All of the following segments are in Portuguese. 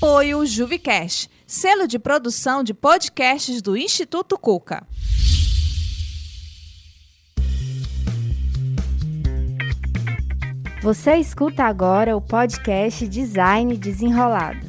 Apoio Juvicast, selo de produção de podcasts do Instituto Cuca. Você escuta agora o podcast Design Desenrolado.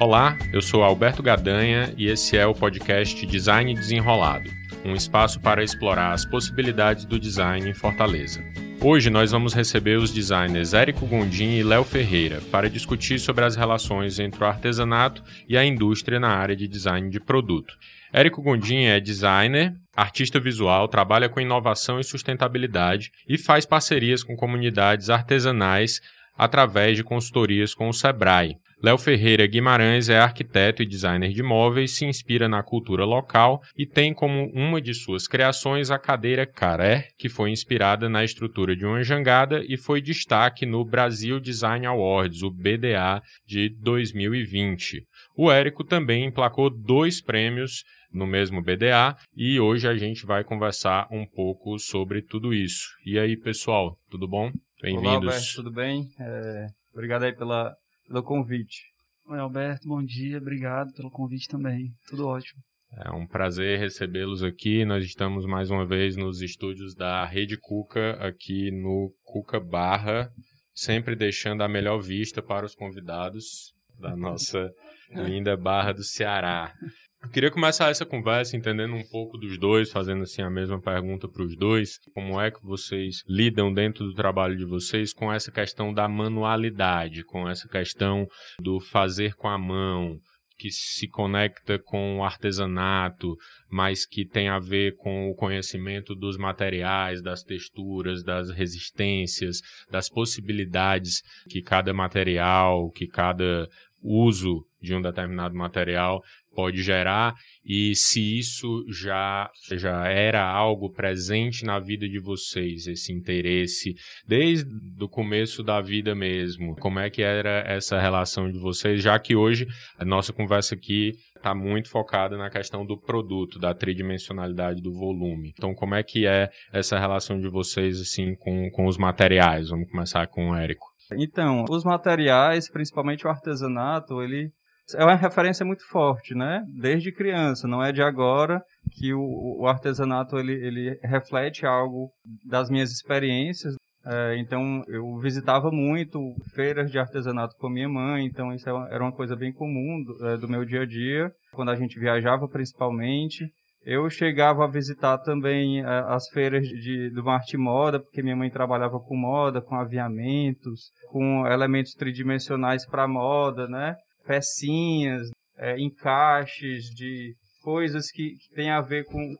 Olá, eu sou Alberto Gadanha e esse é o podcast Design Desenrolado, um espaço para explorar as possibilidades do design em Fortaleza. Hoje nós vamos receber os designers Érico Gondim e Léo Ferreira para discutir sobre as relações entre o artesanato e a indústria na área de design de produto. Érico Gondim é designer, artista visual, trabalha com inovação e sustentabilidade e faz parcerias com comunidades artesanais através de consultorias com o Sebrae. Léo Ferreira Guimarães é arquiteto e designer de móveis, se inspira na cultura local e tem como uma de suas criações a cadeira Caré, que foi inspirada na estrutura de uma jangada e foi destaque no Brasil Design Awards, o BDA, de 2020. O Érico também emplacou dois prêmios no mesmo BDA e hoje a gente vai conversar um pouco sobre tudo isso. E aí, pessoal, tudo bom? Bem-vindos. tudo bem? É, obrigado aí pela, pelo convite. Oi, Alberto, bom dia, obrigado pelo convite também. Tudo ótimo. É um prazer recebê-los aqui. Nós estamos mais uma vez nos estúdios da Rede Cuca, aqui no Cuca Barra, sempre deixando a melhor vista para os convidados da nossa linda Barra do Ceará. Eu queria começar essa conversa entendendo um pouco dos dois, fazendo assim a mesma pergunta para os dois. Como é que vocês lidam dentro do trabalho de vocês com essa questão da manualidade, com essa questão do fazer com a mão, que se conecta com o artesanato, mas que tem a ver com o conhecimento dos materiais, das texturas, das resistências, das possibilidades que cada material, que cada uso de um determinado material pode gerar e se isso já, já era algo presente na vida de vocês, esse interesse, desde o começo da vida mesmo. Como é que era essa relação de vocês, já que hoje a nossa conversa aqui está muito focada na questão do produto, da tridimensionalidade do volume. Então, como é que é essa relação de vocês assim com, com os materiais? Vamos começar com o Érico. Então, os materiais, principalmente o artesanato, ele é uma referência muito forte, né? Desde criança, não é de agora que o, o artesanato ele, ele reflete algo das minhas experiências. É, então, eu visitava muito feiras de artesanato com minha mãe, então isso é era uma coisa bem comum do, é, do meu dia a dia, quando a gente viajava principalmente. Eu chegava a visitar também é, as feiras de, do Marte Moda, porque minha mãe trabalhava com moda, com aviamentos, com elementos tridimensionais para moda, né? pecinhas, é, encaixes de coisas que, que a ver com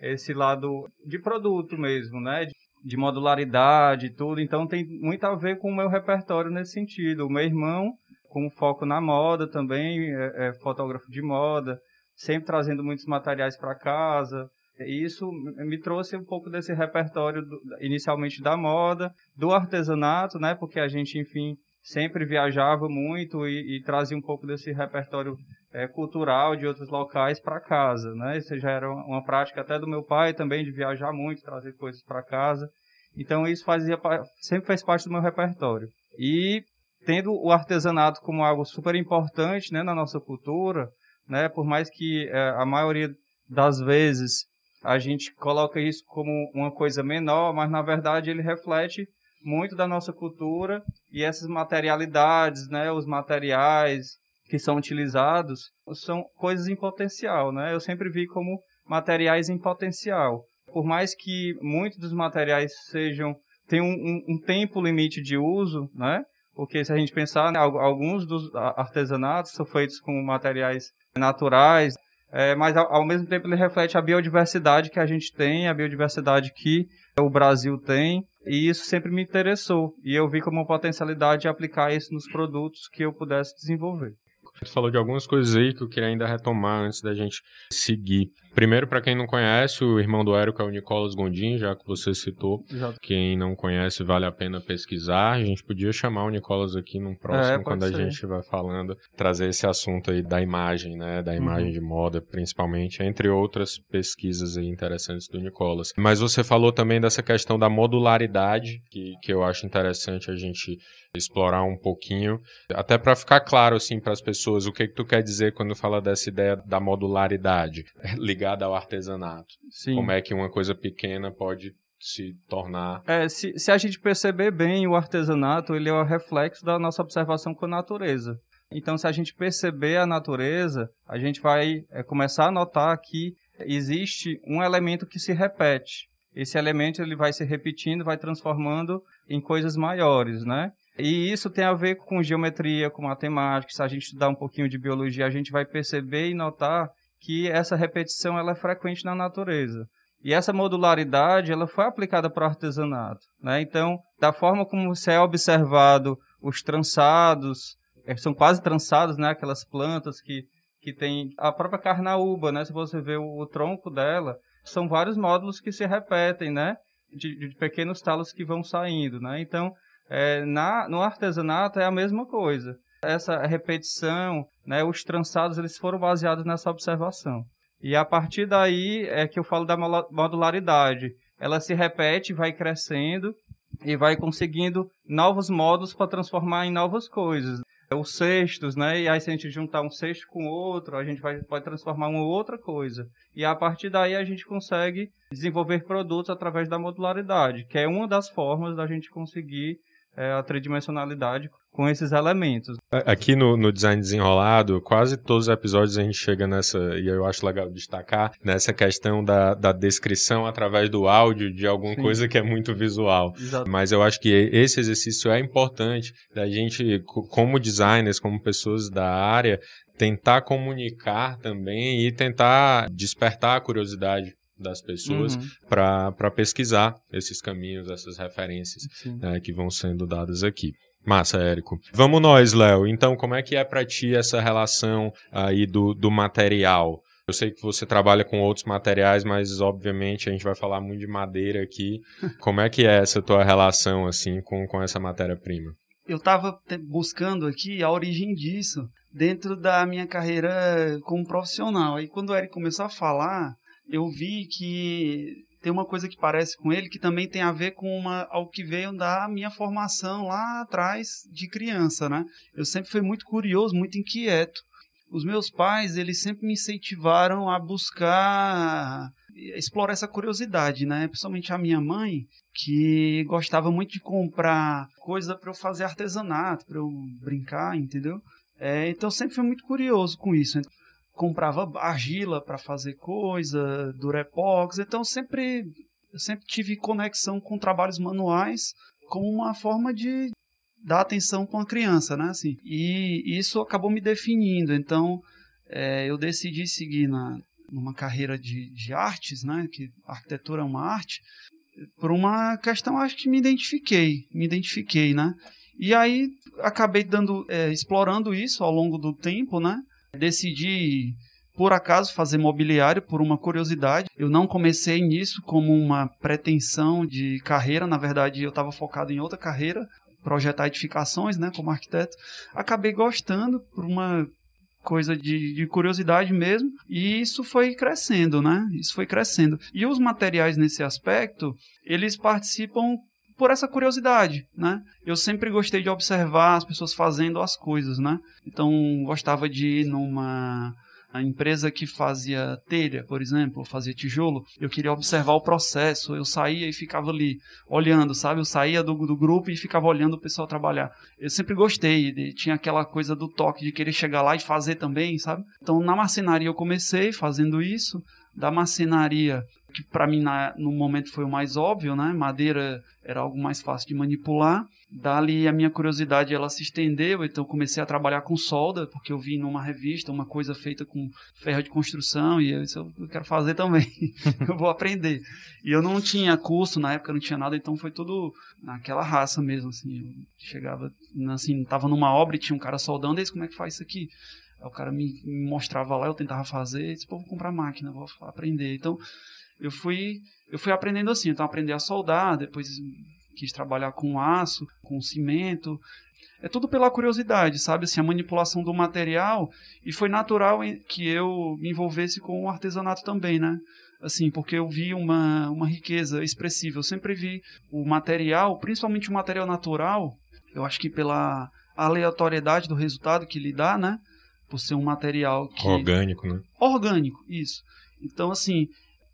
esse lado de produto mesmo, né? De, de modularidade e tudo. Então tem muito a ver com o meu repertório nesse sentido. O meu irmão, com foco na moda também, é, é fotógrafo de moda, sempre trazendo muitos materiais para casa. E isso me trouxe um pouco desse repertório do, inicialmente da moda, do artesanato, né? Porque a gente, enfim, sempre viajava muito e, e trazia um pouco desse repertório é, cultural de outros locais para casa, né? Isso já era uma prática até do meu pai também de viajar muito, trazer coisas para casa. Então isso fazia sempre fez parte do meu repertório. E tendo o artesanato como algo super importante, né, na nossa cultura, né? Por mais que é, a maioria das vezes a gente coloca isso como uma coisa menor, mas na verdade ele reflete muito da nossa cultura e essas materialidades, né, os materiais que são utilizados são coisas em potencial, né? Eu sempre vi como materiais em potencial. Por mais que muitos dos materiais sejam tenham um, um, tempo limite de uso, né? Porque se a gente pensar, né, alguns dos artesanatos são feitos com materiais naturais, é, mas ao, ao, mesmo tempo ele reflete a biodiversidade que a gente tem, a biodiversidade que o Brasil tem, e isso sempre me interessou. E eu vi como uma potencialidade de aplicar isso nos produtos que eu pudesse desenvolver. Você falou de algumas coisas aí que eu queria ainda retomar antes da gente seguir. Primeiro, para quem não conhece, o irmão do Érico é o Nicolas Gondim, já que você citou. Quem não conhece, vale a pena pesquisar. A gente podia chamar o Nicolas aqui num próximo, É, quando pode a ser. gente vai falando, trazer esse assunto aí da imagem, né? Da imagem Uhum. de moda, principalmente, entre outras pesquisas aí interessantes do Nicolas. Mas você falou também dessa questão da modularidade, que, que eu acho interessante a gente explorar um pouquinho, até para ficar claro assim para as pessoas o que que tu quer dizer quando fala dessa ideia da modularidade ligada ao artesanato. Sim. Como é que uma coisa pequena pode se tornar É, se, se a gente perceber bem, o artesanato ele é o reflexo da nossa observação com a natureza. Então, se a gente perceber a natureza, a gente vai é, começar a notar que existe um elemento que se repete. Esse elemento ele vai se repetindo, vai transformando em coisas maiores, né? E isso tem a ver com geometria, com matemática. Se a gente estudar um pouquinho de biologia, a gente vai perceber e notar que essa repetição ela é frequente na natureza. E essa modularidade ela foi aplicada para o artesanato. Né? Então, da forma como você é observado os trançados, eh, são quase trançados, né? aquelas plantas que, que tem a própria carnaúba, né? se você vê o, o tronco dela, são vários módulos que se repetem, né? de, de pequenos talos que vão saindo. Né? Então, é, na, no artesanato é a mesma coisa. Essa repetição, né, os trançados, eles foram baseados nessa observação. E a partir daí é que eu falo da modularidade. Ela se repete, vai crescendo e vai conseguindo novos modos para transformar em novas coisas. Os cestos, né? E aí se a gente juntar um cesto com outro, a gente vai, pode transformar uma outra coisa. E a partir daí a gente consegue desenvolver produtos através da modularidade, que é uma das formas da gente conseguir é, a tridimensionalidade com esses elementos. Aqui no, no Design Desenrolado, quase todos os episódios a gente chega nessa, e eu acho legal destacar, nessa questão da, da descrição através do áudio de alguma Sim. coisa que é muito visual. Exato. Mas eu acho que esse exercício é importante da gente, co- como designers, como pessoas da área, tentar comunicar também e tentar despertar a curiosidade das pessoas Uhum, para pesquisar esses caminhos, essas referências né, que vão sendo dadas aqui. Massa, Érico. Vamos nós, Léo. Então, como é que é para ti essa relação aí do, do material? Eu sei que você trabalha com outros materiais, mas obviamente a gente vai falar muito de madeira aqui. Como é que é essa tua relação assim com, com essa matéria-prima? Eu estava buscando aqui a origem disso dentro da minha carreira como profissional. Aí quando o Eric começou a falar, eu vi que tem uma coisa que parece com ele que também tem a ver com uma, algo que veio da minha formação lá atrás de criança, né? Eu sempre fui muito curioso, muito inquieto. Os meus pais, eles sempre me incentivaram a buscar explorar essa curiosidade, né? Principalmente a minha mãe, que gostava muito de comprar coisa para eu fazer artesanato, para eu brincar, entendeu? É, então sempre fui muito curioso com isso. Comprava argila para fazer coisa, durepox, então sempre sempre tive conexão com trabalhos manuais como uma forma de dar atenção para uma criança, né? Assim, e isso acabou me definindo. Então é, eu decidi seguir na, numa carreira de, de artes, né? Que a arquitetura é uma arte por uma questão, acho que me identifiquei, me identifiquei, né? E aí acabei dando, é, explorando isso ao longo do tempo, né? Decidi, por acaso, fazer mobiliário por uma curiosidade. Eu não comecei nisso como uma pretensão de carreira, na verdade eu estava focado em outra carreira, projetar edificações, né? Como arquiteto. Acabei gostando por uma coisa de, de, curiosidade mesmo, e isso foi crescendo, né? Isso foi crescendo. E os materiais nesse aspecto, eles participam por essa curiosidade, né? Eu sempre gostei de observar as pessoas fazendo as coisas, né? Então, gostava de ir numa a empresa que fazia telha, por exemplo, fazia tijolo, eu queria observar o processo, eu saía e ficava ali olhando, sabe? Eu saía do, do grupo e ficava olhando o pessoal trabalhar. Eu sempre gostei, de, tinha aquela coisa do toque de querer chegar lá e fazer também, sabe? Então, na marcenaria eu comecei fazendo isso, da marcenaria que para mim na, no momento foi o mais óbvio, né? Madeira era algo mais fácil de manipular. Dali a minha curiosidade ela se estendeu, então comecei a trabalhar com solda, porque eu vi numa revista uma coisa feita com ferro de construção e eu disse, eu quero fazer também, eu vou aprender. E eu não tinha curso na época, não tinha nada, então foi tudo naquela raça mesmo, assim. Eu chegava, assim, tava numa obra e tinha um cara soldando, e disse, como é que faz isso aqui? Aí o cara me, mostrava lá, eu tentava fazer, e disse, pô, vou comprar máquina, vou aprender. Então, eu fui, eu fui aprendendo assim, então aprendi a soldar, depois quis trabalhar com aço, com cimento. É tudo pela curiosidade, sabe? Assim, a manipulação do material. E foi natural que eu me envolvesse com o artesanato também, né? Assim, porque eu vi uma, uma riqueza expressiva. Eu sempre vi o material, principalmente o material natural, eu acho que pela aleatoriedade do resultado que lhe dá, né? Por ser um material que... Orgânico, né? Orgânico, isso. Então, assim,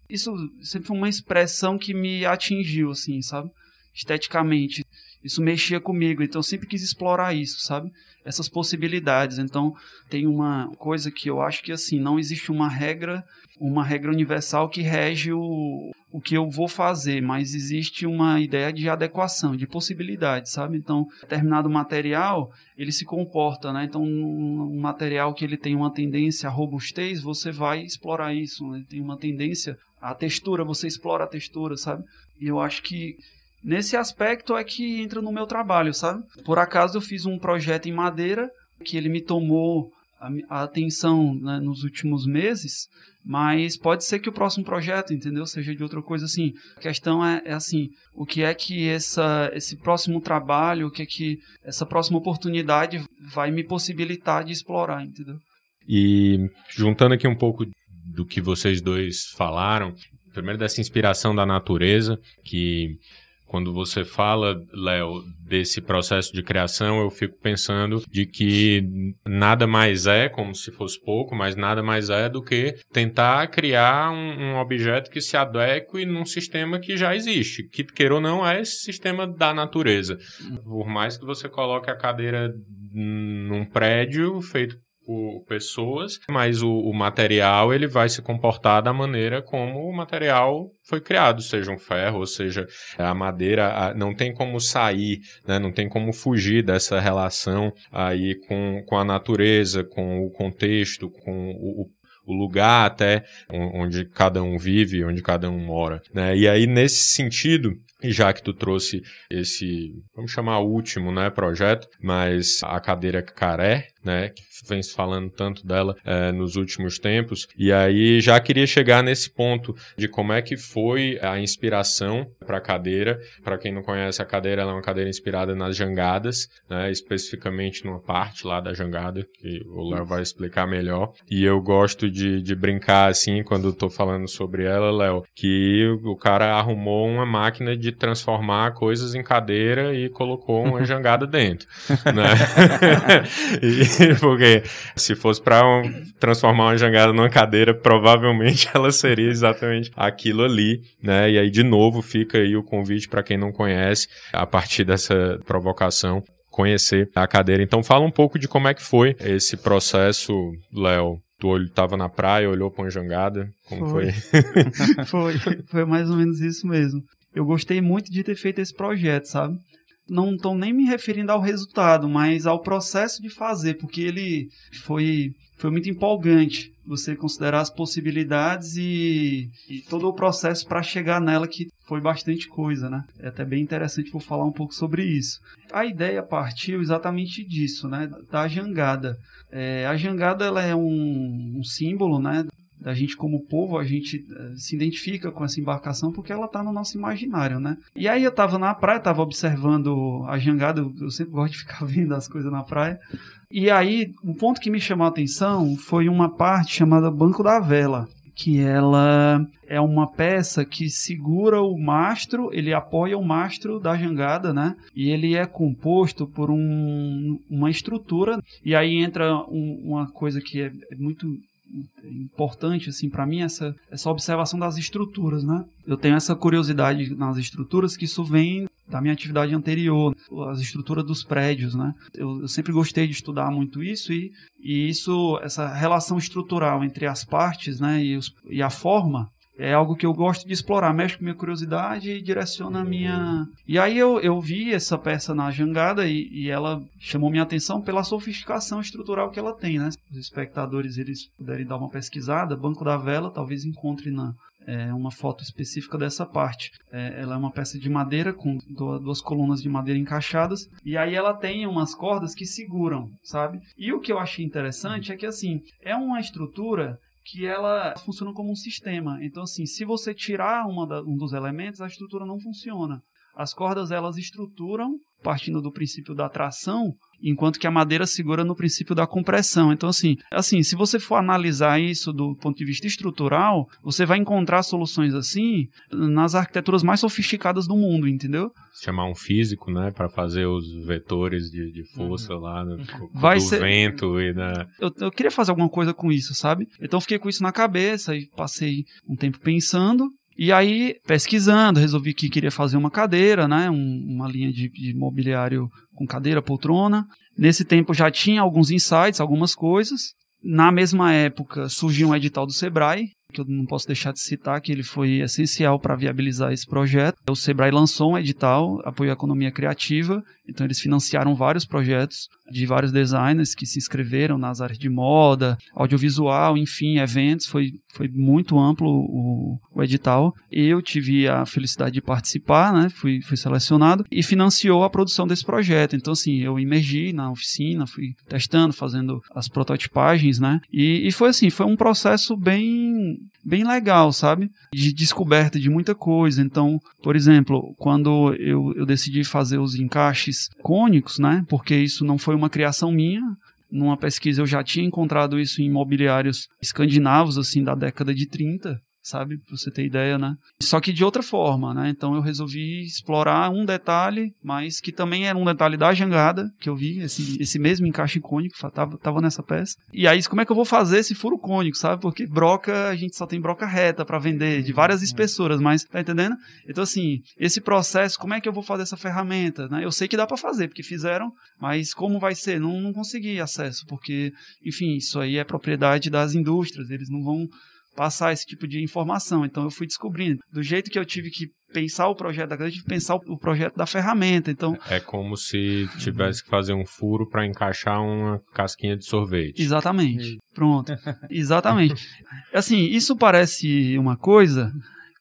isso sempre foi uma expressão que me atingiu, assim, sabe? Esteticamente. Isso mexia comigo, então eu sempre quis explorar isso, sabe? Essas possibilidades. Então, tem uma coisa que eu acho que, assim, não existe uma regra, uma regra universal que rege o, o que eu vou fazer, mas existe uma ideia de adequação, de possibilidade, sabe? Então, determinado material, ele se comporta, né? Então, um material que ele tem uma tendência à robustez, você vai explorar isso, né? Tem uma tendência à textura, você explora a textura, sabe? E eu acho que nesse aspecto é que entra no meu trabalho, sabe? Por acaso eu fiz um projeto em madeira que ele me tomou a, atenção né, nos últimos meses, mas pode ser que o próximo projeto, entendeu, seja de outra coisa assim. A questão é, é assim, o que é que essa, esse próximo trabalho, o que é que essa próxima oportunidade vai me possibilitar de explorar, entendeu? E juntando aqui um pouco do que vocês dois falaram, primeiro dessa inspiração da natureza, que quando você fala, Léo, desse processo de criação, eu fico pensando de que nada mais é, como se fosse pouco, mas nada mais é do que tentar criar um, um objeto que se adeque num sistema que já existe, que queira ou não é esse sistema da natureza. Por mais que você coloque a cadeira num prédio feito por pessoas, mas o, o, material ele vai se comportar da maneira como o material foi criado, seja um ferro, ou seja a madeira, a, não tem como sair, né, não tem como fugir dessa relação aí com, com a natureza, com o contexto, com o, o lugar até onde cada um vive, onde cada um mora. Né? E aí, nesse sentido, já que tu trouxe esse, vamos chamar último, né, projeto, mas a cadeira caré, né, que vem se falando tanto dela é, nos últimos tempos. E aí já queria chegar nesse ponto de como é que foi a inspiração para a cadeira. Para quem não conhece, a cadeira é uma cadeira inspirada nas jangadas, né, especificamente numa parte lá da jangada, que o Léo vai explicar melhor. E eu gosto de, de brincar assim, quando estou falando sobre ela, Léo, que o cara arrumou uma máquina de transformar coisas em cadeira e colocou uma jangada dentro, né? e, porque se fosse para transformar uma jangada numa cadeira, provavelmente ela seria exatamente aquilo ali, né? E aí de novo fica aí o convite para quem não conhece, a partir dessa provocação, conhecer a cadeira. Então fala um pouco de como é que foi esse processo, Léo. Tu estava na praia, olhou para uma jangada, como foi? Foi? foi, foi mais ou menos isso mesmo. Eu gostei muito de ter feito esse projeto, sabe? Não estou nem me referindo ao resultado, mas ao processo de fazer, porque ele foi, foi muito empolgante. Você considerar as possibilidades e, e todo o processo para chegar nela, que foi bastante coisa, né? É até bem interessante vou falar um pouco sobre isso. A ideia partiu exatamente disso, né? Da jangada. É, a jangada ela é um, um símbolo, né? Da gente como povo, a gente uh, se identifica com essa embarcação porque ela está no nosso imaginário, né? E aí eu estava na praia, estava observando a jangada, eu sempre gosto de ficar vendo as coisas na praia. E aí, um ponto que me chamou a atenção foi uma parte chamada Banco da Vela, que ela é uma peça que segura o mastro, ele apoia o mastro da jangada, né? E ele é composto por um, uma estrutura. E aí entra um, uma coisa que é muito importante assim para mim essa essa observação das estruturas, né? Eu tenho essa curiosidade nas estruturas que isso vem da minha atividade anterior, as estruturas dos prédios, né? Eu, eu sempre gostei de estudar muito isso e, e isso essa relação estrutural entre as partes, né, e, os, e a forma é algo que eu gosto de explorar, mexe com minha curiosidade e direciona a minha. E aí eu, eu vi essa peça na jangada e, e ela chamou minha atenção pela sofisticação estrutural que ela tem, né? Os espectadores eles puderem dar uma pesquisada, Banco da Vela, talvez encontre na, é uma foto específica dessa parte. É, ela é uma peça de madeira com duas colunas de madeira encaixadas e aí ela tem umas cordas que seguram, sabe? E o que eu achei interessante é que assim é uma estrutura que ela funciona como um sistema. Então, assim, se você tirar da, um dos elementos, a estrutura não funciona. As cordas elas estruturam partindo do princípio da tração, enquanto que a madeira segura no princípio da compressão. Então, assim, assim, se você for analisar isso do ponto de vista estrutural, você vai encontrar soluções assim nas arquiteturas mais sofisticadas do mundo, entendeu? Chamar um físico, né, para fazer os vetores de, de força uhum. lá no, vai do ser... vento e da... Eu, eu queria fazer alguma coisa com isso, sabe? Então, fiquei com isso na cabeça e passei um tempo pensando e aí, pesquisando, resolvi que queria fazer uma cadeira, né? Um, uma linha de, de mobiliário com cadeira, poltrona. Nesse tempo já tinha alguns insights, algumas coisas. Na mesma época surgiu um edital do Sebrae, que eu não posso deixar de citar, que ele foi essencial para viabilizar esse projeto. O Sebrae lançou um edital, apoio à economia criativa, então eles financiaram vários projetos de vários designers que se inscreveram nas áreas de moda, audiovisual, enfim, eventos. Foi, foi muito amplo o, o edital. Eu tive a felicidade de participar, né? Fui, fui selecionado e financiou a produção desse projeto. Então, assim, eu emergi na oficina, fui testando, fazendo as prototipagens, né? E, e foi assim, foi um processo bem bem legal, sabe? De descoberta de muita coisa. Então, por exemplo, quando eu, eu decidi fazer os encaixes cônicos, né? Porque isso não foi uma criação minha, numa pesquisa eu já tinha encontrado isso em imobiliários escandinavos, assim, da década de 30 sabe? Pra você ter ideia, né? Só que de outra forma, né? Então eu resolvi explorar um detalhe, mas que também era um detalhe da jangada, que eu vi, esse, esse mesmo encaixe cônico, tava, tava nessa peça. E aí, como é que eu vou fazer esse furo cônico, sabe? Porque broca, a gente só tem broca reta para vender, de várias espessuras, mas tá entendendo? Então, assim, esse processo, como é que eu vou fazer essa ferramenta, né? Eu sei que dá para fazer, porque fizeram, mas como vai ser? Não, não consegui acesso, porque, enfim, isso aí é propriedade das indústrias, eles não vão passar esse tipo de informação. Então eu fui descobrindo. Do jeito que eu tive que pensar o projeto da grade, eu tive que pensar o projeto da ferramenta. Então é como se tivesse que fazer um furo para encaixar uma casquinha de sorvete. Exatamente. Pronto. Exatamente. Assim, isso parece uma coisa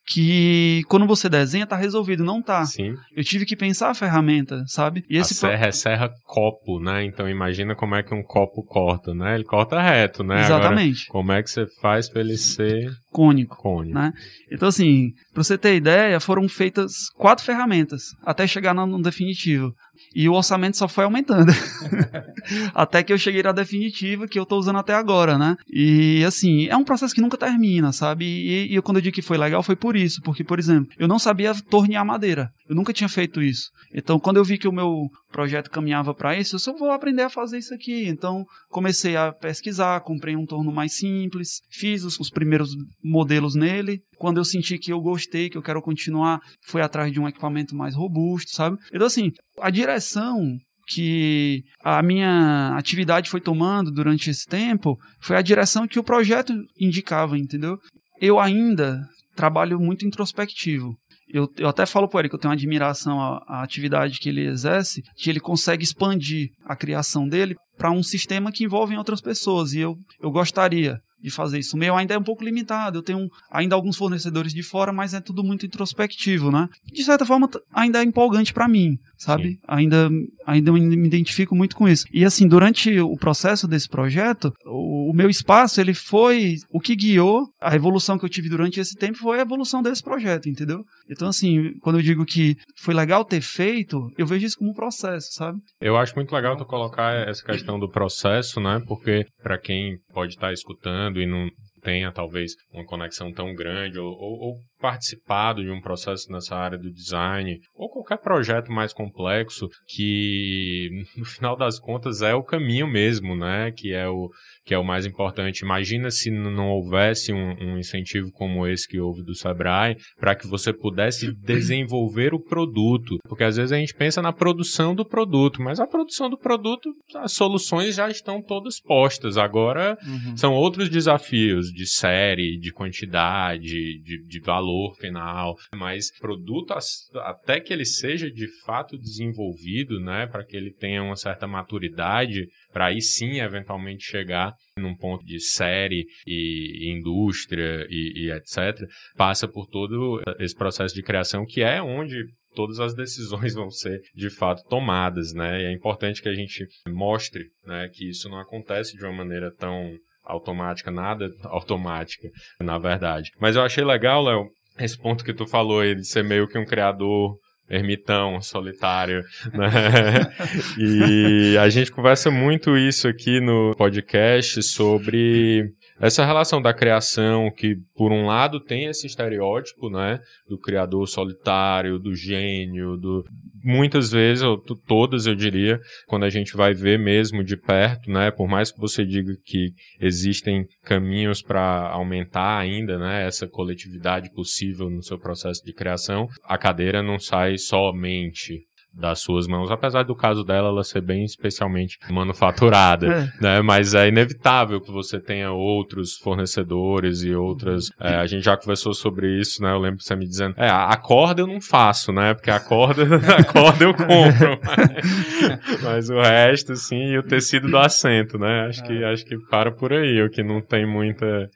que quando você desenha tá resolvido, não tá. Sim. Eu tive que pensar a ferramenta, sabe? E esse a serra pro... é serra copo, né? Então imagina como é que um copo corta, né? Ele corta reto, né? Exatamente. Agora, como é que você faz para ele ser cônico, cônico, né? Então assim, para você ter ideia, foram feitas quatro ferramentas até chegar no, no definitivo. E o orçamento só foi aumentando. até que eu cheguei na definitiva, que eu estou usando até agora, né? E assim, é um processo que nunca termina, sabe? E, e quando eu digo que foi legal, foi por isso. Porque, por exemplo, eu não sabia tornear madeira. Eu nunca tinha feito isso. Então, quando eu vi que o meu projeto caminhava para isso, eu só vou aprender a fazer isso aqui. Então, comecei a pesquisar, comprei um torno mais simples, fiz os, os primeiros modelos nele. Quando eu senti que eu gostei, que eu quero continuar, fui atrás de um equipamento mais robusto, sabe? Então, assim, a direção que a minha atividade foi tomando durante esse tempo foi a direção que o projeto indicava, entendeu? Eu ainda trabalho muito introspectivo. Eu, eu até falo para ele que eu tenho uma admiração à, à atividade que ele exerce, que ele consegue expandir a criação dele para um sistema que envolve outras pessoas. E eu, eu gostaria de fazer isso. O meu ainda é um pouco limitado. Eu tenho ainda alguns fornecedores de fora, mas é tudo muito introspectivo, né? De certa forma, ainda é empolgante para mim, sabe? Ainda, ainda me identifico muito com isso. E assim, durante o processo desse projeto, o, o, meu espaço, ele foi o que guiou a evolução que eu tive durante esse tempo foi a evolução desse projeto, entendeu? Então assim, quando eu digo que foi legal ter feito, eu vejo isso como um processo, sabe? Eu acho muito legal tu colocar essa questão do processo, né? Porque para quem pode estar tá e não tenha talvez uma conexão tão grande ou, ou, ou, participado de um processo nessa área do design ou qualquer projeto mais complexo que no final das contas é o caminho mesmo, né? Que é o que é o mais importante. Imagina se não houvesse um, um incentivo como esse que houve do Sebrae para que você pudesse desenvolver o produto, porque às vezes a gente pensa na produção do produto, mas a produção do produto, as soluções já estão todas postas. Agora uhum. são outros desafios de série, de quantidade, de, de valor valor final, mas produto até que ele seja de fato desenvolvido, né, para que ele tenha uma certa maturidade, para aí sim eventualmente chegar num ponto de série e, indústria e, e etc, passa por todo esse processo de criação que é onde todas as decisões vão ser de fato tomadas, né? E é importante que a gente mostre, né, que isso não acontece de uma maneira tão automática, nada automática, na verdade. Mas eu achei legal, Léo, esse ponto que tu falou aí de ser meio que um criador ermitão, solitário, né? e a gente conversa muito isso aqui no podcast sobre essa relação da criação que por um lado tem esse estereótipo, né, do criador solitário, do gênio, do muitas vezes, ou todas eu diria, quando a gente vai ver mesmo de perto, né, por mais que você diga que existem caminhos para aumentar ainda, né, essa coletividade possível no seu processo de criação, a cadeira não sai somente das suas mãos, apesar do caso dela ela ser bem especialmente manufaturada, é. né? Mas é inevitável que você tenha outros fornecedores e outras. É, a gente já conversou sobre isso, né? Eu lembro você me dizendo, é, a corda eu não faço, né? Porque a corda, a corda eu compro, mas, mas, o resto, sim, e o tecido do assento, né? Acho que acho que para por aí, o que não tem muita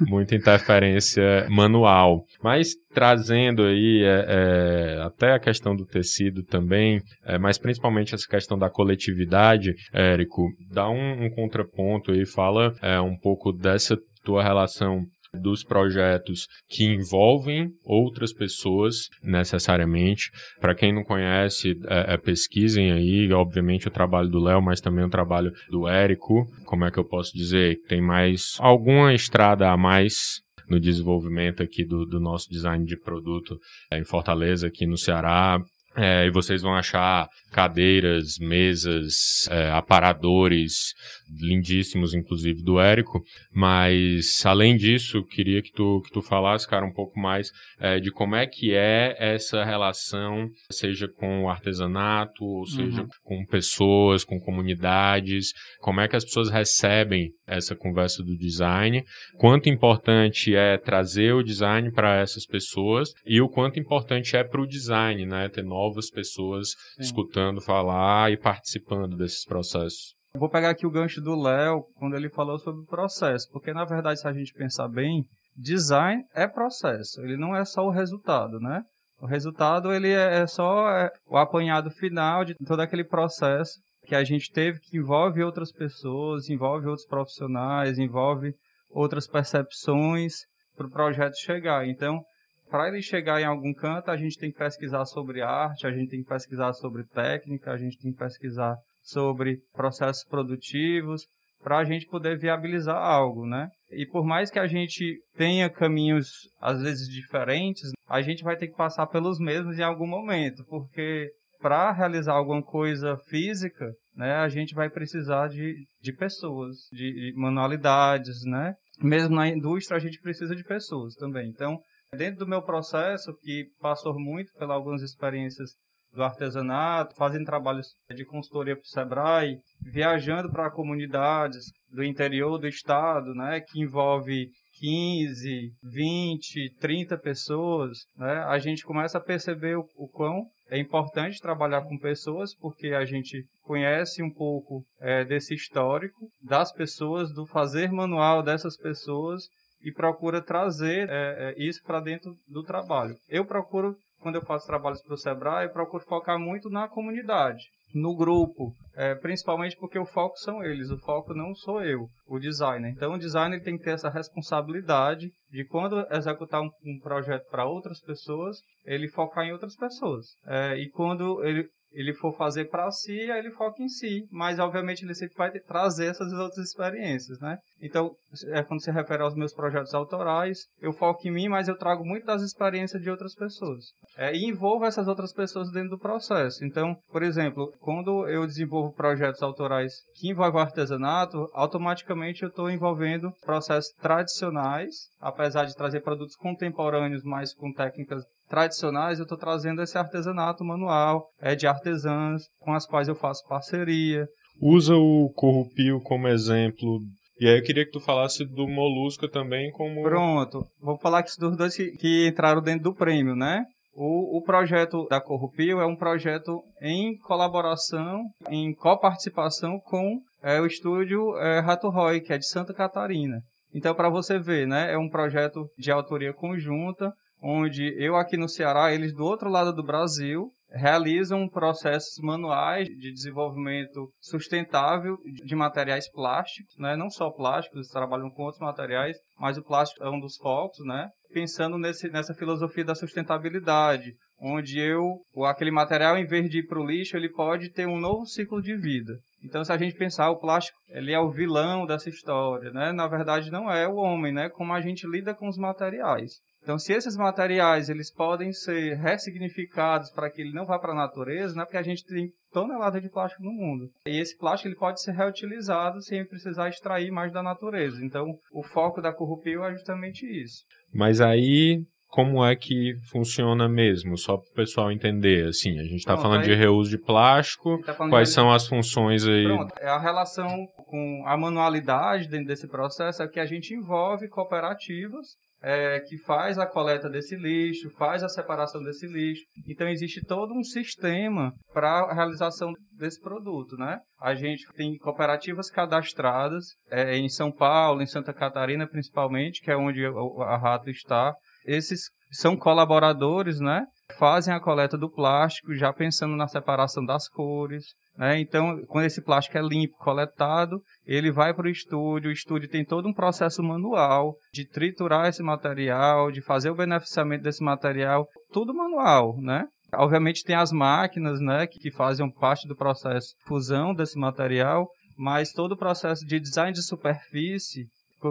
muita interferência manual, mas trazendo aí é, é, até a questão do tecido também, é, mas principalmente essa questão da coletividade, Érico, dá um, um contraponto aí, fala é, um pouco dessa tua relação dos projetos que envolvem outras pessoas necessariamente. Para quem não conhece, é, é, pesquisem aí, obviamente, o trabalho do Léo, mas também o trabalho do Érico. Como é que eu posso dizer? Tem mais alguma estrada a mais no desenvolvimento aqui do, do nosso design de produto é, em Fortaleza, aqui no Ceará. É, e vocês vão achar cadeiras, mesas, é, aparadores lindíssimos, inclusive do Érico. Mas além disso, queria que tu que tu falasse, cara, um pouco mais é, de como é que é essa relação, seja com o artesanato, ou seja uhum. com pessoas, com comunidades, como é que as pessoas recebem essa conversa do design, quanto importante é trazer o design para essas pessoas e o quanto importante é para o design, né, ter novas pessoas Sim. escutando falar e participando desses processos. Vou pegar aqui o gancho do Léo, quando ele falou sobre o processo, porque na verdade, se a gente pensar bem, design é processo, ele não é só o resultado, né? O resultado ele é, é só é, o apanhado final de todo aquele processo que a gente teve, que envolve outras pessoas, envolve outros profissionais, envolve outras percepções para o projeto chegar. Então, para ele chegar em algum canto, a gente tem que pesquisar sobre arte, a gente tem que pesquisar sobre técnica, a gente tem que pesquisar sobre processos produtivos, para a gente poder viabilizar algo, né? E por mais que a gente tenha caminhos às vezes diferentes, a gente vai ter que passar pelos mesmos em algum momento, porque para realizar alguma coisa física, né, a gente vai precisar de, de pessoas, de, de manualidades, né? Mesmo na indústria a gente precisa de pessoas também. Então, Dentro do meu processo, que passou muito pelas algumas experiências do artesanato, fazendo trabalhos de consultoria para o Sebrae, viajando para comunidades do interior do estado, né, que envolve 15, 20, 30 pessoas, né, a gente começa a perceber o, o quão é importante trabalhar com pessoas, porque a gente conhece um pouco é, desse histórico das pessoas, do fazer manual dessas pessoas e procura trazer é, é, isso para dentro do trabalho. Eu procuro, quando eu faço trabalhos para o Sebrae, eu procuro focar muito na comunidade, no grupo, é, principalmente porque o foco são eles, o foco não sou eu, o designer. Então, o designer tem que ter essa responsabilidade de quando executar um, um projeto para outras pessoas, ele focar em outras pessoas. É, e quando ele ele for fazer para si, aí ele foca em si. Mas, obviamente, ele sempre vai trazer essas outras experiências, né? Então, é, quando se refere aos meus projetos autorais, eu foco em mim, mas eu trago muito das experiências de outras pessoas. É, e envolvo essas outras pessoas dentro do processo. Então, por exemplo, quando eu desenvolvo projetos autorais que envolvem artesanato, automaticamente eu estou envolvendo processos tradicionais, apesar de trazer produtos contemporâneos, mas com técnicas tradicionais, eu estou trazendo esse artesanato manual, é de artesãs com as quais eu faço parceria. Usa o Corrupio como exemplo E aí eu queria que tu falasse do Molusca também como... Pronto, vou falar aqui dos dois que, que entraram dentro do prêmio, né? O, o, projeto da Corrupio é um projeto em colaboração, em coparticipação com é, o estúdio é, Rato Roy, que é de Santa Catarina. Então, para você ver, né, é um projeto de autoria conjunta, onde eu aqui no Ceará, eles do outro lado do Brasil, realizam processos manuais de desenvolvimento sustentável de materiais plásticos, né? não só plásticos, eles trabalham com outros materiais, mas o plástico é um dos focos, né? pensando nesse, nessa filosofia da sustentabilidade, onde eu, aquele material, em vez de ir para o lixo, ele pode ter um novo ciclo de vida. Então, se a gente pensar, o plástico, ele é o vilão dessa história, né? Na verdade, não é o homem, né? Como a gente lida com os materiais. Então, se esses materiais eles podem ser ressignificados para que ele não vá para a natureza, né? Porque a gente tem tonelada de plástico no mundo. E esse plástico ele pode ser reutilizado sem precisar extrair mais da natureza. Então, o foco da Corrupio é justamente isso. Mas aí como é que funciona mesmo, só para o pessoal entender, assim, a gente está falando aí, de reuso de plástico, tá quais de... são as funções aí? Pronto, é a relação com a manualidade dentro desse processo é que a gente envolve cooperativas é, que faz a coleta desse lixo, faz a separação desse lixo. Então existe todo um sistema para a realização desse produto, né? A gente tem cooperativas cadastradas é, em São Paulo, em Santa Catarina principalmente, que é onde a Rato está. Esses são colaboradores, né? Fazem a coleta do plástico, já pensando na separação das cores. Né? Então, quando esse plástico é limpo, coletado, ele vai para o estúdio. O estúdio tem todo um processo manual de triturar esse material, de fazer o beneficiamento desse material, tudo manual, né? Obviamente tem as máquinas, né, que fazem parte do processo de fusão desse material, mas todo o processo de design de superfície,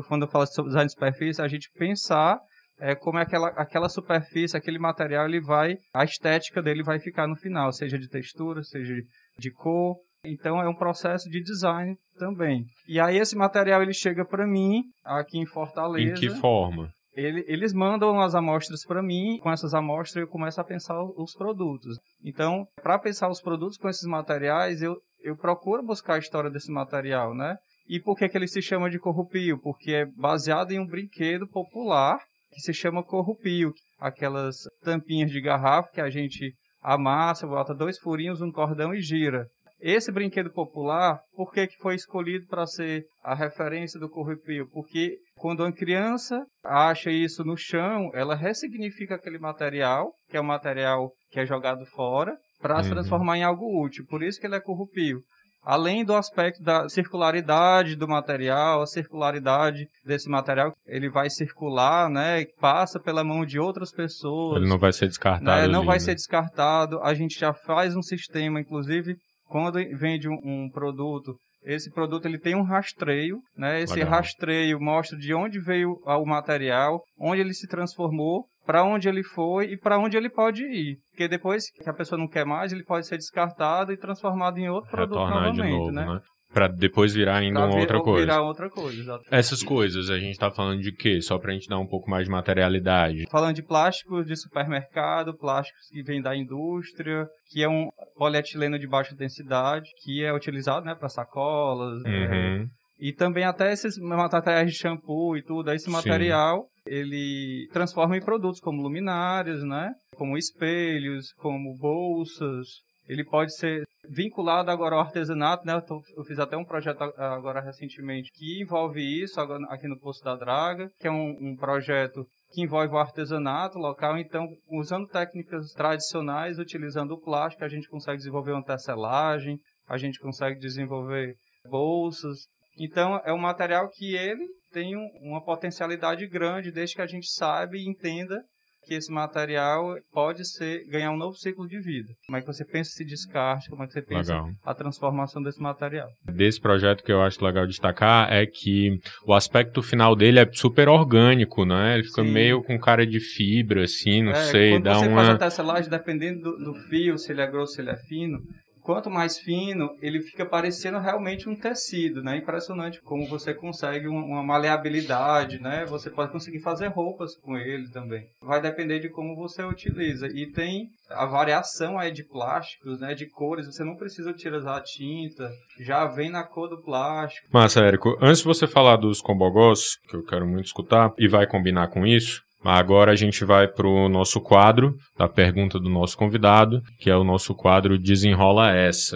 quando eu falo sobre design de superfície, a gente pensar é, como é aquela, aquela superfície, aquele material, ele vai, a estética dele vai ficar no final, seja de textura, seja de cor. Então é um processo de design também. E aí esse material ele chega para mim aqui em Fortaleza. Em que forma? Ele, eles mandam as amostras para mim, com essas amostras eu começo a pensar os produtos. Então, para pensar os produtos com esses materiais, eu, eu procuro buscar a história desse material, né? E por que, que ele se chama de corrupio? Porque é baseado em um brinquedo popular que se chama corrupio. Aquelas tampinhas de garrafa que a gente amassa, bota dois furinhos, um cordão e gira. Esse brinquedo popular, por que, que foi escolhido para ser a referência do corrupio? Porque quando uma criança acha isso no chão, ela ressignifica aquele material, que é um material que é jogado fora, para uhum. se transformar em algo útil. Por isso que ele é corrupio além do aspecto da circularidade do material, a circularidade desse material, ele vai circular, né, passa pela mão de outras pessoas. Ele não vai ser descartado. Né, não ali, vai né? ser descartado. A gente já faz um sistema, inclusive, quando vende um, um produto, esse produto ele tem um rastreio, né? Esse Legal. rastreio mostra de onde veio o material, onde ele se transformou para onde ele foi e para onde ele pode ir. Porque depois que a pessoa não quer mais, ele pode ser descartado e transformado em outro produto Retornar novamente, de novo, né? né? Para depois virar ainda pra uma outra coisa. Virar outra coisa, exatamente. Essas coisas, a gente está falando de quê? Só para a gente dar um pouco mais de materialidade. Falando de plásticos de supermercado, plásticos que vêm da indústria, que é um polietileno de baixa densidade, que é utilizado né, para sacolas. Uhum. É, e também até esses materiais de shampoo e tudo, esse material Sim. Ele transforma em produtos como luminárias, né? Como espelhos, como bolsas. Ele pode ser vinculado agora ao artesanato, né? Eu fiz até um projeto agora recentemente que envolve isso aqui no Poço da Draga, que é um, um projeto que envolve o artesanato local. Então, usando técnicas tradicionais, utilizando o plástico, a gente consegue desenvolver uma tecelagem, a gente consegue desenvolver bolsas, então, é um material que ele tem um, uma potencialidade grande, desde que a gente saiba e entenda que esse material pode ser ganhar um novo ciclo de vida. Como é que você pensa esse descarte, como é que você pensa legal. a transformação desse material. Desse projeto que eu acho legal destacar é que o aspecto final dele é super orgânico, né? Ele fica Sim. meio com cara de fibra, assim, não é, sei, dá você uma... faz a tecelagem, dependendo do, do fio, se ele é grosso, se ele é fino, quanto mais fino, ele fica parecendo realmente um tecido, né? Impressionante como você consegue uma maleabilidade, né? Você pode conseguir fazer roupas com ele também. Vai depender de como você utiliza. E tem a variação aí de plásticos, né? De cores. Você não precisa utilizar a tinta, já vem na cor do plástico. Massa, Érico. Antes de você falar dos combogós, que eu quero muito escutar, e vai combinar com isso, Agora a gente vai para o nosso quadro da pergunta do nosso convidado, que é o nosso quadro Desenrola Essa.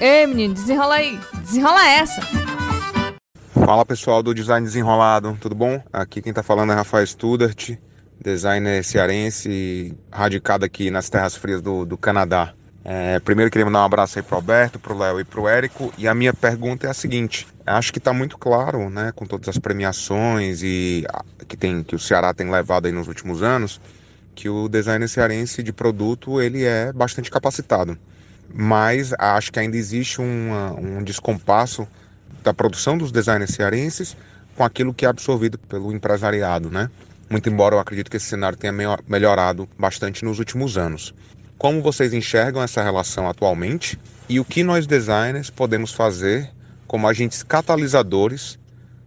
Ei, menino, desenrola aí. Desenrola essa. Fala pessoal do Design Desenrolado, tudo bom? Aqui quem está falando é Rafael Studart, designer cearense, radicado aqui nas terras frias do, do Canadá. É, primeiro queria mandar um abraço aí pro Alberto, pro Léo e pro Érico. E a minha pergunta é a seguinte: acho que está muito claro, né, com todas as premiações e que tem que o Ceará tem levado aí nos últimos anos, que o designer cearense de produto ele é bastante capacitado. Mas acho que ainda existe um descompasso da produção dos designers cearenses com aquilo que é absorvido pelo empresariado, né? Muito embora eu acredito que esse cenário tenha melhorado bastante nos últimos anos. Como vocês enxergam essa relação atualmente e o que nós designers podemos fazer como agentes catalisadores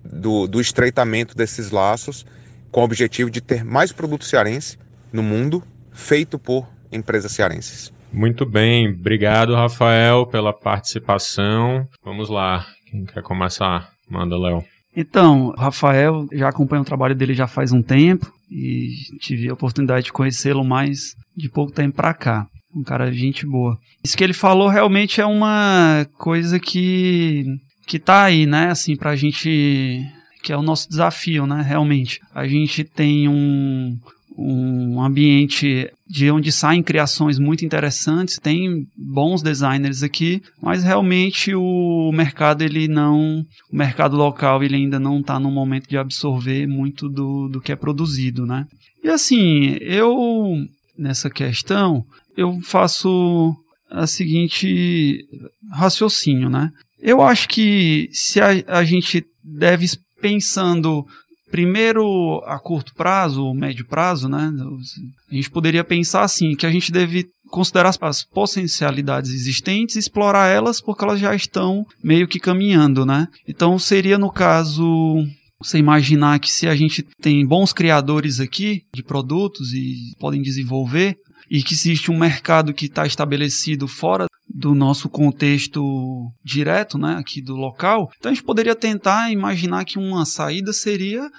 do, do estreitamento desses laços com o objetivo de ter mais produto cearense no mundo feito por empresas cearenses. Muito bem, obrigado Rafael pela participação. Vamos lá, quem quer começar? Manda, Léo. Então, Rafael, já acompanho o trabalho dele já faz um tempo e tive a oportunidade de conhecê-lo mais de pouco tempo para cá. Um cara gente boa. Isso que ele falou realmente é uma coisa que que tá aí, né, assim, pra gente que é o nosso desafio, né, realmente. A gente tem um um ambiente de onde saem criações muito interessantes, tem bons designers aqui, mas realmente o mercado ele não, o mercado local ele ainda não está no momento de absorver muito do, do que é produzido, né? E assim, eu nessa questão eu faço a seguinte raciocínio, né? Eu acho que se a, a gente deve pensando primeiro a curto prazo ou médio prazo, né? A gente poderia pensar assim que a gente deve considerar as potencialidades existentes e explorar elas porque elas já estão meio que caminhando, né? Então seria no caso você imaginar que se a gente tem bons criadores aqui de produtos e podem desenvolver, e que existe um mercado que está estabelecido fora do nosso contexto direto, né, aqui do local, então a gente poderia tentar imaginar que uma saída seria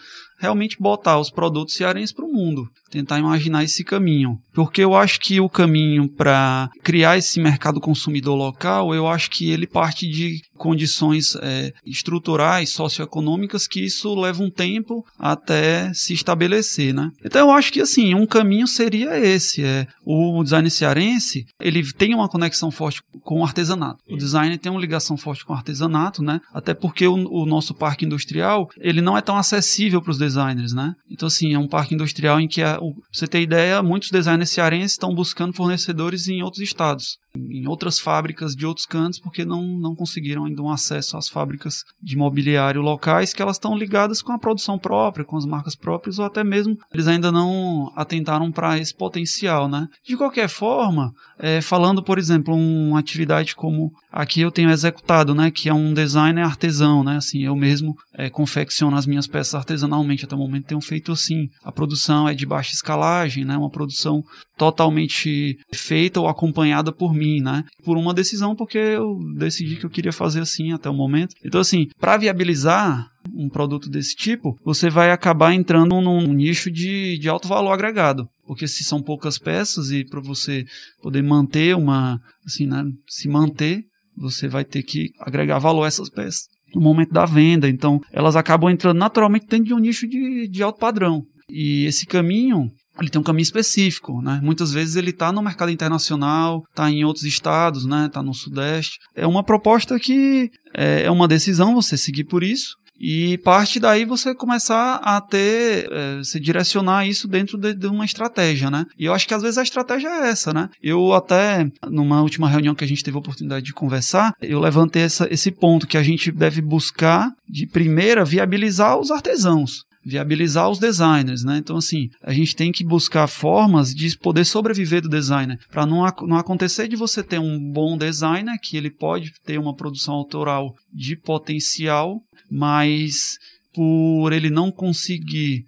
realmente botar os produtos cearenses para o mundo, tentar imaginar esse caminho. Porque eu acho que o caminho para criar esse mercado consumidor local, eu acho que ele parte de condições é, estruturais, socioeconômicas, que isso leva um tempo até se estabelecer, né? Então eu acho que assim, um caminho seria esse, é o design cearense, ele tem uma conexão forte com o artesanato. O design tem uma ligação forte com o artesanato, né? Até porque o, o nosso parque industrial, ele não é tão acessível para os designers, né? Então, assim, é um parque industrial em que, a, você ter ideia, muitos designers cearenses estão buscando fornecedores em outros estados em outras fábricas de outros cantos, porque não, não conseguiram ainda um acesso às fábricas de mobiliário locais, que elas estão ligadas com a produção própria, com as marcas próprias, ou até mesmo eles ainda não atentaram para esse potencial, né? De qualquer forma, é, falando, por exemplo, uma atividade como aqui eu tenho executado, né, que é um design artesão, né, assim, eu mesmo é, confecciono as minhas peças artesanalmente, até o momento tenho feito assim. A produção é de baixa escalagem, né, uma produção totalmente feita ou acompanhada por mim, né? Por uma decisão, porque eu decidi que eu queria fazer assim até o momento. Então, assim, para viabilizar um produto desse tipo, você vai acabar entrando num nicho de, de alto valor agregado. Porque se são poucas peças e para você poder manter uma, assim, né, se manter, você vai ter que agregar valor a essas peças no momento da venda. Então, elas acabam entrando naturalmente dentro de um nicho de, de alto padrão. E esse caminho ele tem um caminho específico, né? Muitas vezes ele está no mercado internacional, está em outros estados, né? Está no sudeste. É uma proposta que é, é uma decisão você seguir por isso. E parte daí você começar a ter, é, se direcionar isso dentro de, de, uma estratégia, né? E eu acho que às vezes a estratégia é essa, né? Eu até, numa última reunião que a gente teve a oportunidade de conversar, eu levantei essa, esse ponto que a gente deve buscar, de primeira, viabilizar os artesãos. Viabilizar os designers, né? Então, assim, a gente tem que buscar formas de poder sobreviver do designer, para não, não acontecer de você ter um bom designer, que ele pode ter uma produção autoral de potencial, mas por ele não conseguir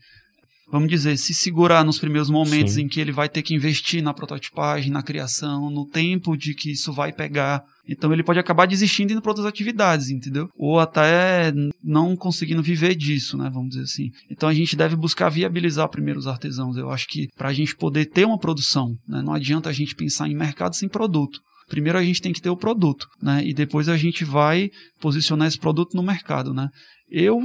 vamos dizer, se segurar nos primeiros momentos Sim. em que ele vai ter que investir na prototipagem, na criação, no tempo de que isso vai pegar. Então ele pode acabar desistindo indo para outras atividades, entendeu? Ou até não conseguindo viver disso, né? Vamos dizer assim. Então a gente deve buscar viabilizar primeiro os artesãos. Eu acho que para a gente poder ter uma produção, né? não adianta a gente pensar em mercado sem produto. Primeiro a gente tem que ter o produto, né? E depois a gente vai posicionar esse produto no mercado, né? Eu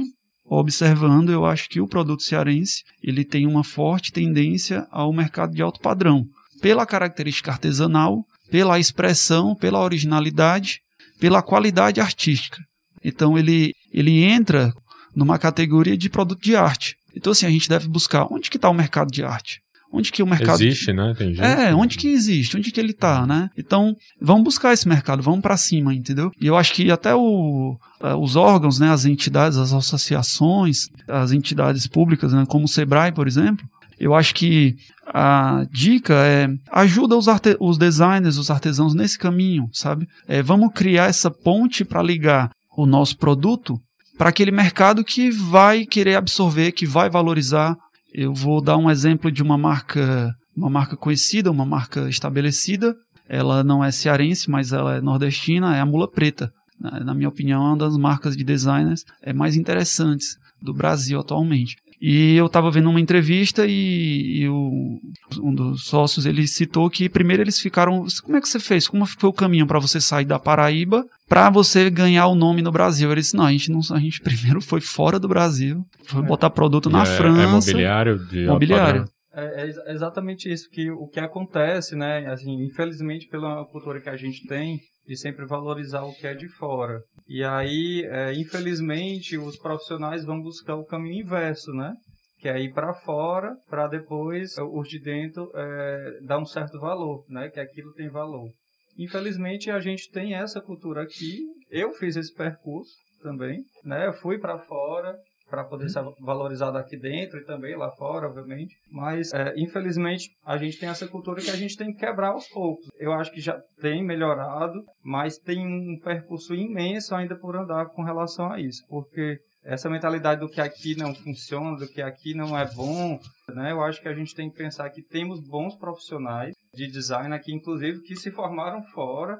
observando, eu acho que o produto cearense ele tem uma forte tendência ao mercado de alto padrão, pela característica artesanal, pela expressão, pela originalidade, pela qualidade artística. Então ele, ele entra numa categoria de produto de arte. Então assim, a gente deve buscar onde que está o mercado de arte. Onde que o mercado existe, né? Tem gente. É, onde que existe, onde que ele tá, né? Então, vamos buscar esse mercado, vamos para cima, entendeu? E eu acho que até o, uh, os órgãos, né, as entidades, as associações, as entidades públicas, né, como o Sebrae, por exemplo, eu acho que a dica é ajuda os, os designers, os artesãos nesse caminho, sabe? É, vamos criar essa ponte para ligar o nosso produto para aquele mercado que vai querer absorver, que vai valorizar eu vou dar um exemplo de uma marca, uma marca conhecida, uma marca estabelecida. Ela não é cearense, mas ela é nordestina, é a Mula Preta. Na minha opinião, é uma das marcas de designers é mais interessantes do Brasil atualmente. E eu estava vendo uma entrevista e, e o, um dos sócios ele citou que primeiro eles ficaram. Como é que você fez? Como foi o caminho para você sair da Paraíba para você ganhar o nome no Brasil? Ele disse: não, a gente não, a gente primeiro foi fora do Brasil, foi é. botar produto na é, é França. É mobiliário de mobiliário. É, é, exatamente isso que o que acontece, né? Assim, infelizmente pela cultura que a gente tem de sempre valorizar o que é de fora. E aí, é, infelizmente, os profissionais vão buscar o caminho inverso, né? Que é ir para fora para depois os de dentro é, dar um certo valor, né? Que aquilo tem valor. Infelizmente, a gente tem essa cultura aqui. Eu fiz esse percurso também, né? Eu fui para fora, para poder ser valorizado aqui dentro e também lá fora, obviamente. Mas, é, infelizmente, a gente tem essa cultura que a gente tem que quebrar aos poucos. Eu acho que já tem melhorado, mas tem um percurso imenso ainda por andar com relação a isso, porque essa mentalidade do que aqui não funciona, do que aqui não é bom, né? Eu acho que a gente tem que pensar que temos bons profissionais de design aqui, inclusive, que se formaram fora,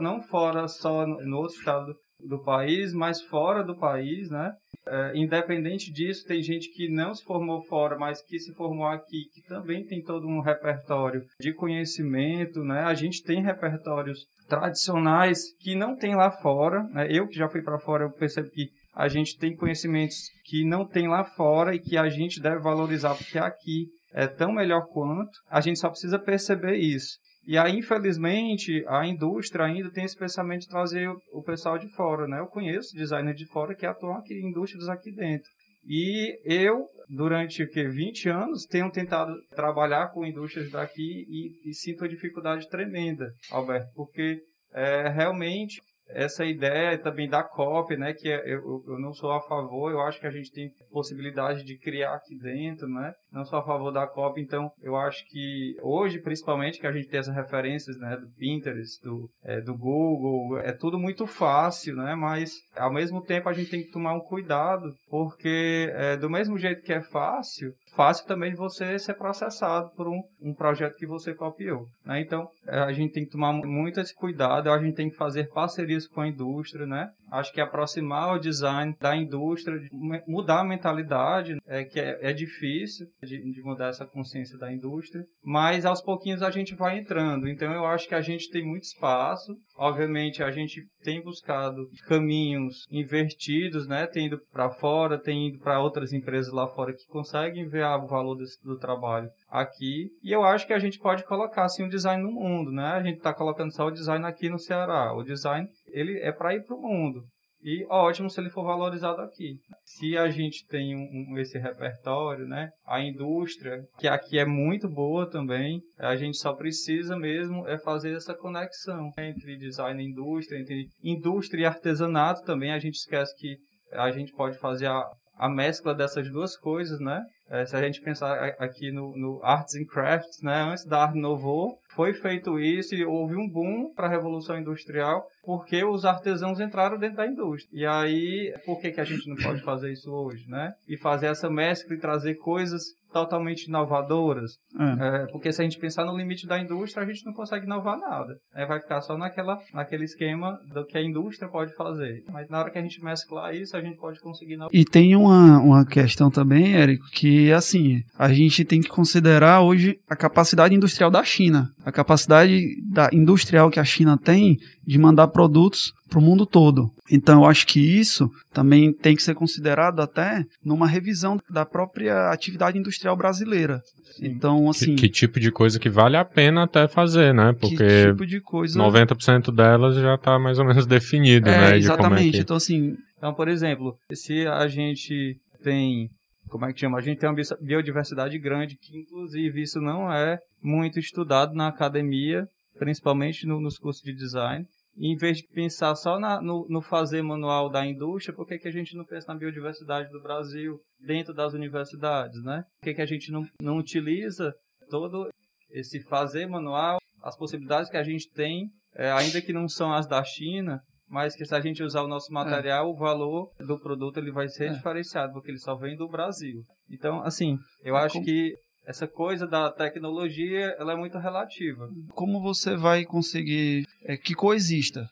não fora só no outro estado do país, mas fora do país, né? É, independente disso, tem gente que não se formou fora, mas que se formou aqui, que também tem todo um repertório de conhecimento, né? A gente tem repertórios tradicionais que não tem lá fora, né? Eu que já fui para fora, eu percebo que a gente tem conhecimentos que não tem lá fora e que a gente deve valorizar porque aqui é tão melhor quanto. A gente só precisa perceber isso. E aí, infelizmente, a indústria ainda tem esse pensamento de trazer o pessoal de fora, né? Eu conheço designers de fora que atuam aqui em indústrias aqui dentro. E eu, durante o que, 20 anos, tenho tentado trabalhar com indústrias daqui e, e sinto uma dificuldade tremenda, Alberto, porque é, realmente essa ideia também da COP, né, que é, eu, eu não sou a favor, eu acho que a gente tem possibilidade de criar aqui dentro, né, não sou a favor da COP, então eu acho que hoje, principalmente, que a gente tem essas referências, né, do Pinterest, do, é, do Google, é tudo muito fácil, né, mas ao mesmo tempo a gente tem que tomar um cuidado, porque é, do mesmo jeito que é fácil, fácil também você ser processado por um, um projeto que você copiou. Né? Então, a gente tem que tomar muito esse cuidado, a gente tem que fazer parcerias com a indústria, né? Acho que aproximar o design da indústria, mudar a mentalidade, é que é, é difícil de, de, mudar essa consciência da indústria, mas aos pouquinhos a gente vai entrando. Então eu acho que a gente tem muito espaço. Obviamente a gente tem buscado caminhos invertidos, né? Tem ido para fora, tem ido para outras empresas lá fora que conseguem ver o valor desse, do trabalho aqui. E eu acho que a gente pode colocar assim o design no mundo, né? A gente está colocando só o design aqui no Ceará. O design ele é para ir para o mundo. E ótimo se ele for valorizado aqui. Se a gente tem um, um, esse repertório, né? A indústria, que aqui é muito boa também, a gente só precisa mesmo é fazer essa conexão entre design e indústria, entre indústria e artesanato também. A gente esquece que a gente pode fazer a, a mescla dessas duas coisas, né? É, se a gente pensar aqui no, no, Arts and Crafts, né? Antes da Art Nouveau, foi feito isso e houve um boom para a Revolução Industrial porque os artesãos entraram dentro da indústria. E aí, por que, que a gente não pode fazer isso hoje, né? E fazer essa mescla e trazer coisas totalmente inovadoras. É. É, porque se a gente pensar no limite da indústria, a gente não consegue inovar nada. É, vai ficar só naquela, naquele esquema do que a indústria pode fazer. Mas na hora que a gente mesclar isso, a gente pode conseguir inovar. E tem uma, uma questão também, Érico, que assim, a gente tem que considerar hoje a capacidade industrial da China. A capacidade da industrial que a China tem de mandar produtos para o mundo todo. Então, eu acho que isso também tem que ser considerado até numa revisão da própria atividade industrial brasileira. Então, assim. Que, que, tipo de coisa que vale a pena até fazer, né? Porque que tipo de coisa... 90% delas já está mais ou menos definido, é, né? Exatamente. É que... Então, assim. Então, por exemplo, se a gente tem como é que chama? A gente tem uma biodiversidade grande, que inclusive isso não é muito estudado na academia, principalmente no, nos cursos de design em vez de pensar só na, no, no, fazer manual da indústria, por que, que a gente não pensa na biodiversidade do Brasil dentro das universidades, né? Por que, que a gente não, não utiliza todo esse fazer manual, as possibilidades que a gente tem, é, ainda que não são as da China, mas que se a gente usar o nosso material, é. o valor do produto ele vai ser é. diferenciado, porque ele só vem do Brasil. Então, assim, eu é acho como... que essa coisa da tecnologia ela é muito relativa. Como você vai conseguir é, que coexista?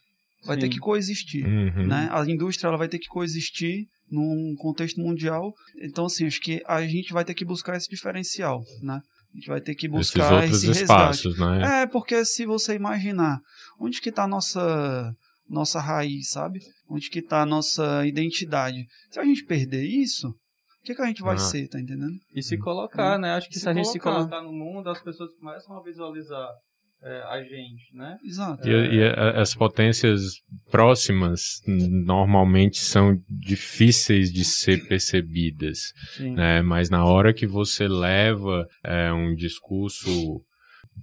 Vai Sim. ter que coexistir, uhum. né? A indústria ela vai ter que coexistir num contexto mundial. Então, assim, acho que a gente vai ter que buscar esse diferencial, né? A gente vai ter que buscar Esses esse espaços, resgate. né? É, porque se você imaginar onde que está a nossa nossa raiz, sabe? Onde que está a nossa identidade. Se a gente perder isso, que, que a gente vai ah. ser, tá entendendo? E se colocar, né? Acho que se, se a gente se colocar no mundo, as pessoas começam a visualizar é, a gente, né? Exato. E, é... e, as potências próximas normalmente são difíceis de ser percebidas, Sim. né? Mas na hora que você leva é, um discurso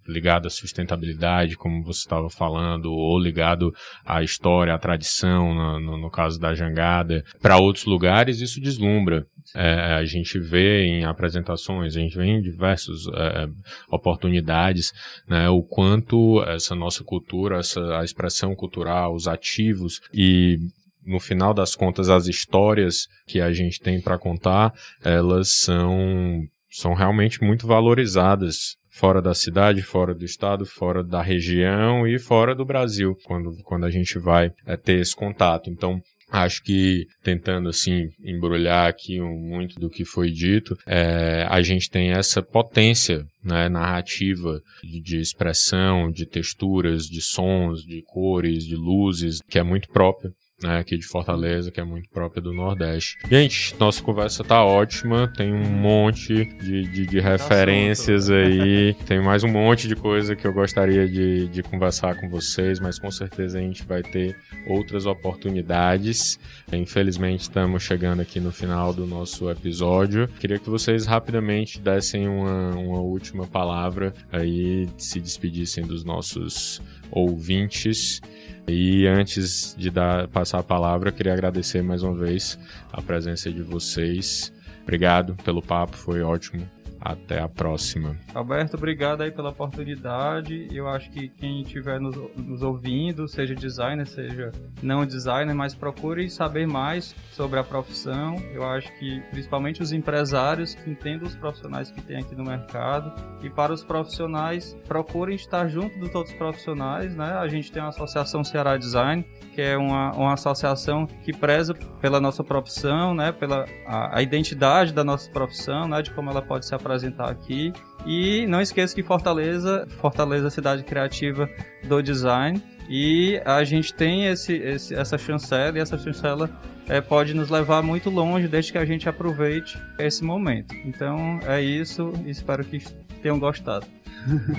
ligado à sustentabilidade, como você estava falando, ou ligado à história, à tradição, no, no, no caso da jangada, para outros lugares, isso deslumbra. É, a gente vê em apresentações, a gente vê em diversas é, oportunidades né, o quanto essa nossa cultura, essa, a expressão cultural, os ativos e no final das contas, as histórias que a gente tem para contar, elas são, são realmente muito valorizadas fora da cidade, fora do estado, fora da região e fora do Brasil, quando, quando a gente vai é, ter esse contato. Então, Acho que tentando assim embrulhar aqui muito do que foi dito, é, a gente tem essa potência né, narrativa de, de, expressão, de texturas, de sons, de cores, de luzes, que é muito própria né, aqui de Fortaleza, que é muito própria do Nordeste. Gente, nossa conversa tá ótima, tem um monte de, de, de referências aí, tem mais um monte de coisa que eu gostaria de, de conversar com vocês, mas com certeza a gente vai ter outras oportunidades. Infelizmente, estamos chegando aqui no final do nosso episódio. Queria que vocês rapidamente dessem uma, uma última palavra aí, se despedissem dos nossos ouvintes e antes de dar, passar a palavra, eu queria agradecer mais uma vez a presença de vocês. Obrigado pelo papo, foi ótimo. Até a próxima. Alberto, obrigado aí pela oportunidade. Eu acho que quem estiver nos, nos, ouvindo, seja designer, seja não designer, mas procure saber mais sobre a profissão. Eu acho que principalmente os empresários que entendam os profissionais que tem aqui no mercado. E para os profissionais, procurem estar junto dos outros profissionais. Né? A gente tem a Associação Ceará Design, que é uma, uma associação que preza pela nossa profissão, né? pela a, a identidade da nossa profissão, né? de como ela pode se apresentar apresentar aqui. E não esqueça que Fortaleza, Fortaleza é a cidade criativa do design. E a gente tem esse, esse, essa chancela, e essa chancela é, pode nos levar muito longe desde que a gente aproveite esse momento. Então é isso, espero que tenham gostado.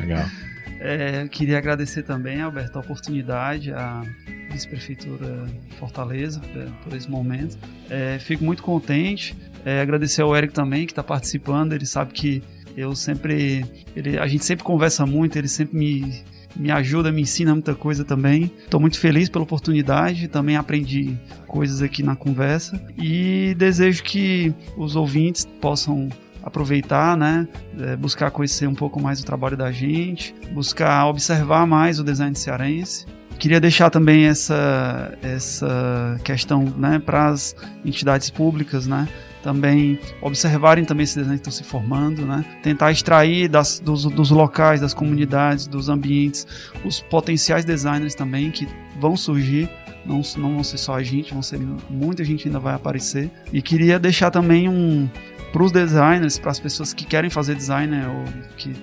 Legal. é, queria agradecer também, Alberto, a oportunidade, a vice-prefeitura Fortaleza, é, por esse momento. É, fico muito contente é, agradecer ao Eric também, que está participando. Ele sabe que eu sempre. Ele, a gente sempre conversa muito, ele sempre me, me ajuda, me ensina muita coisa também. Estou muito feliz pela oportunidade, também aprendi coisas aqui na conversa e desejo que os ouvintes possam aproveitar, né, é, buscar conhecer um pouco mais o trabalho da gente, buscar observar mais o design cearense. Queria deixar também essa, essa questão né, para as entidades públicas, né, também observarem também esses desenhos que estão se formando, né? Tentar extrair das, dos, dos locais, das comunidades, dos ambientes, os potenciais designers também que vão surgir não, não vão ser só a gente, vão ser muita gente ainda vai aparecer. E queria deixar também um para os designers, para as pessoas que querem fazer design né, ou que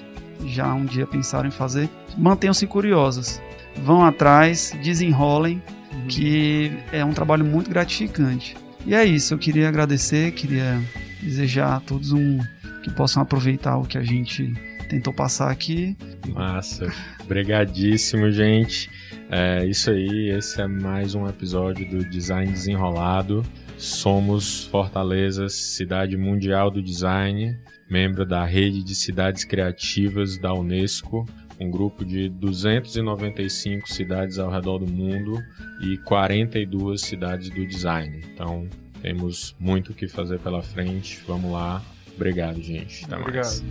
já um dia pensaram em fazer, mantenham-se curiosos, vão atrás, desenrolem, uhum. que é um trabalho muito gratificante. E é isso, eu queria agradecer, queria desejar a todos um que possam aproveitar o que a gente tentou passar aqui. Massa. Obrigadíssimo, gente. É isso aí, esse é mais um episódio do Design Desenrolado. Somos Fortaleza, cidade mundial do design, membro da rede de cidades criativas da Unesco um grupo de 295 cidades ao redor do mundo e 42 cidades do design. Então, temos muito o que fazer pela frente. Vamos lá. Obrigado, gente. Até Obrigado. mais.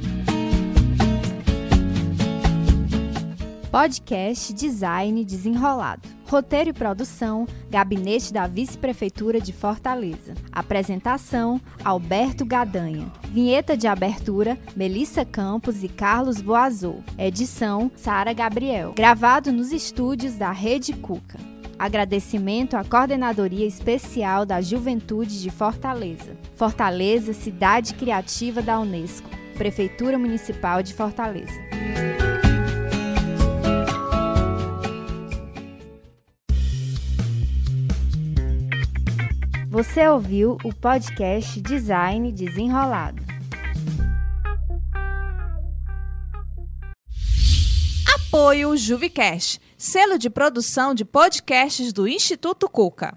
Podcast Design Desenrolado. Roteiro e produção, Gabinete da Vice-Prefeitura de Fortaleza. Apresentação, Alberto Gadanha. Vinheta de abertura, Melissa Campos e Carlos Boazou. Edição, Sara Gabriel. Gravado nos estúdios da Rede Cuca. Agradecimento à Coordenadoria Especial da Juventude de Fortaleza. Fortaleza, Cidade Criativa da Unesco. Prefeitura Municipal de Fortaleza. Você ouviu o podcast Design Desenrolado. Apoio Juvicast, selo de produção de podcasts do Instituto Cuca.